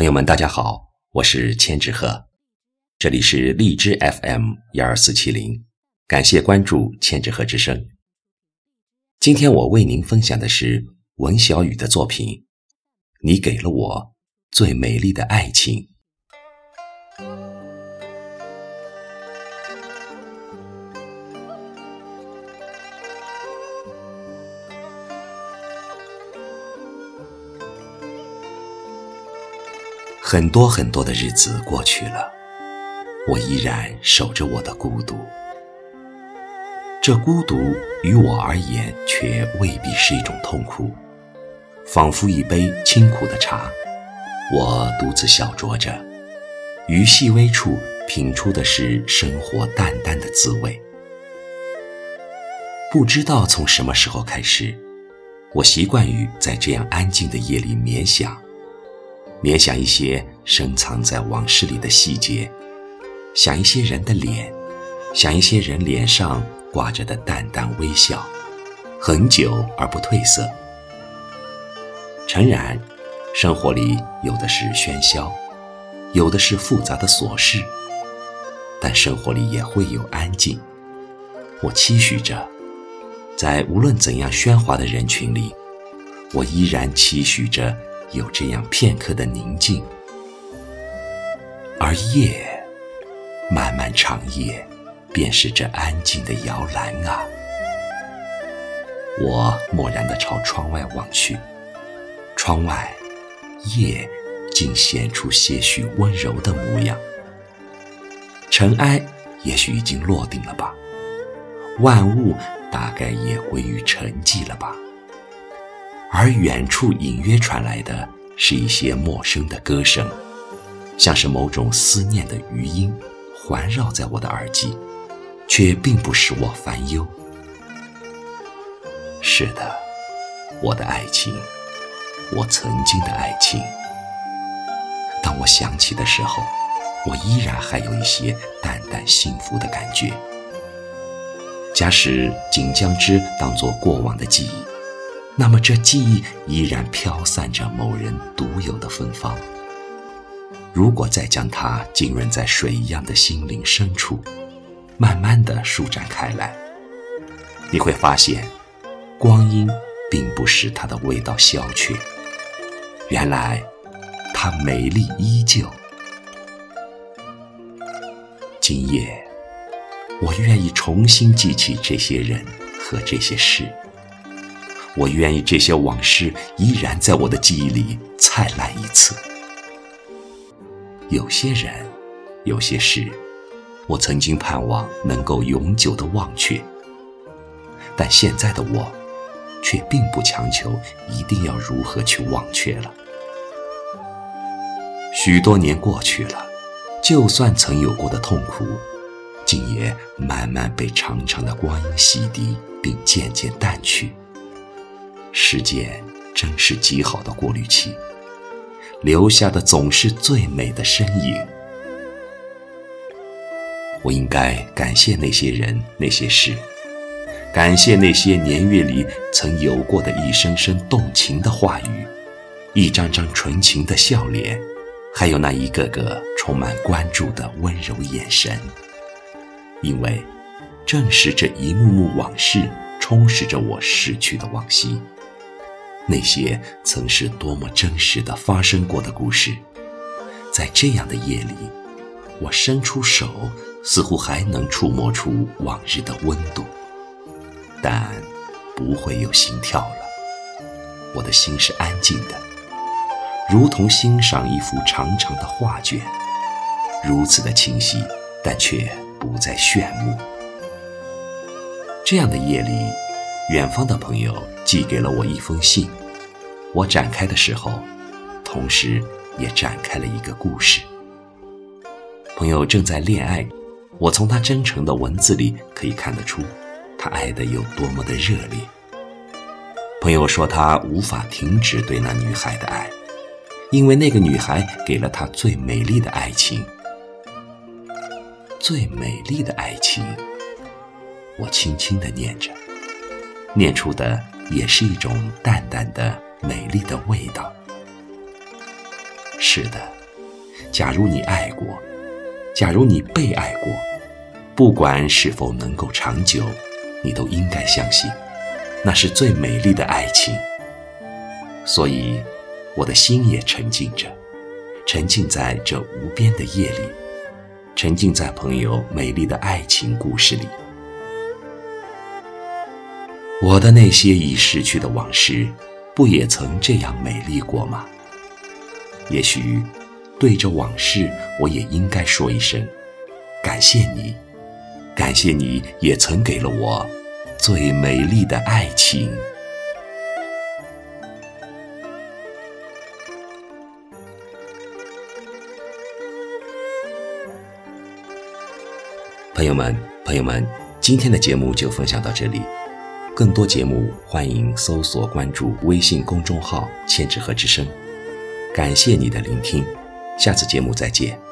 朋友们，大家好，我是千纸鹤，这里是荔枝 FM 幺二四七零，感谢关注千纸鹤之声。今天我为您分享的是文小雨的作品《你给了我最美丽的爱情》。很多很多的日子过去了，我依然守着我的孤独。这孤独于我而言，却未必是一种痛苦，仿佛一杯清苦的茶，我独自小酌着，于细微处品出的是生活淡淡的滋味。不知道从什么时候开始，我习惯于在这样安静的夜里冥想。联想一些深藏在往事里的细节，想一些人的脸，想一些人脸上挂着的淡淡微笑，很久而不褪色。诚然，生活里有的是喧嚣，有的是复杂的琐事，但生活里也会有安静。我期许着，在无论怎样喧哗的人群里，我依然期许着。有这样片刻的宁静，而夜，漫漫长夜，便是这安静的摇篮啊！我默然地朝窗外望去，窗外，夜竟显出些许温柔的模样。尘埃也许已经落定了吧，万物大概也归于沉寂了吧。而远处隐约传来的是一些陌生的歌声，像是某种思念的余音，环绕在我的耳际，却并不使我烦忧。是的，我的爱情，我曾经的爱情。当我想起的时候，我依然还有一些淡淡幸福的感觉。假使仅将之当作过往的记忆。那么，这记忆依然飘散着某人独有的芬芳。如果再将它浸润在水一样的心灵深处，慢慢的舒展开来，你会发现，光阴并不使它的味道消去。原来，它美丽依旧。今夜，我愿意重新记起这些人和这些事。我愿意这些往事依然在我的记忆里灿烂一次。有些人，有些事，我曾经盼望能够永久的忘却，但现在的我，却并不强求一定要如何去忘却了。许多年过去了，就算曾有过的痛苦，竟也慢慢被长长的光阴洗涤，并渐渐淡去。时间真是极好的过滤器，留下的总是最美的身影。我应该感谢那些人、那些事，感谢那些年月里曾有过的一声声动情的话语，一张张纯情的笑脸，还有那一个个充满关注的温柔眼神。因为，正是这一幕幕往事，充实着我逝去的往昔。那些曾是多么真实的发生过的故事，在这样的夜里，我伸出手，似乎还能触摸出往日的温度，但不会有心跳了。我的心是安静的，如同欣赏一幅长长的画卷，如此的清晰，但却不再炫目。这样的夜里，远方的朋友寄给了我一封信。我展开的时候，同时也展开了一个故事。朋友正在恋爱，我从他真诚的文字里可以看得出，他爱的有多么的热烈。朋友说他无法停止对那女孩的爱，因为那个女孩给了他最美丽的爱情。最美丽的爱情，我轻轻地念着，念出的也是一种淡淡的。美丽的味道，是的，假如你爱过，假如你被爱过，不管是否能够长久，你都应该相信，那是最美丽的爱情。所以，我的心也沉浸着，沉浸在这无边的夜里，沉浸在朋友美丽的爱情故事里。我的那些已逝去的往事，不也曾这样美丽过吗？也许，对着往事，我也应该说一声：感谢你，感谢你也曾给了我最美丽的爱情。朋友们，朋友们，今天的节目就分享到这里。更多节目，欢迎搜索关注微信公众号“千纸鹤之声”。感谢你的聆听，下次节目再见。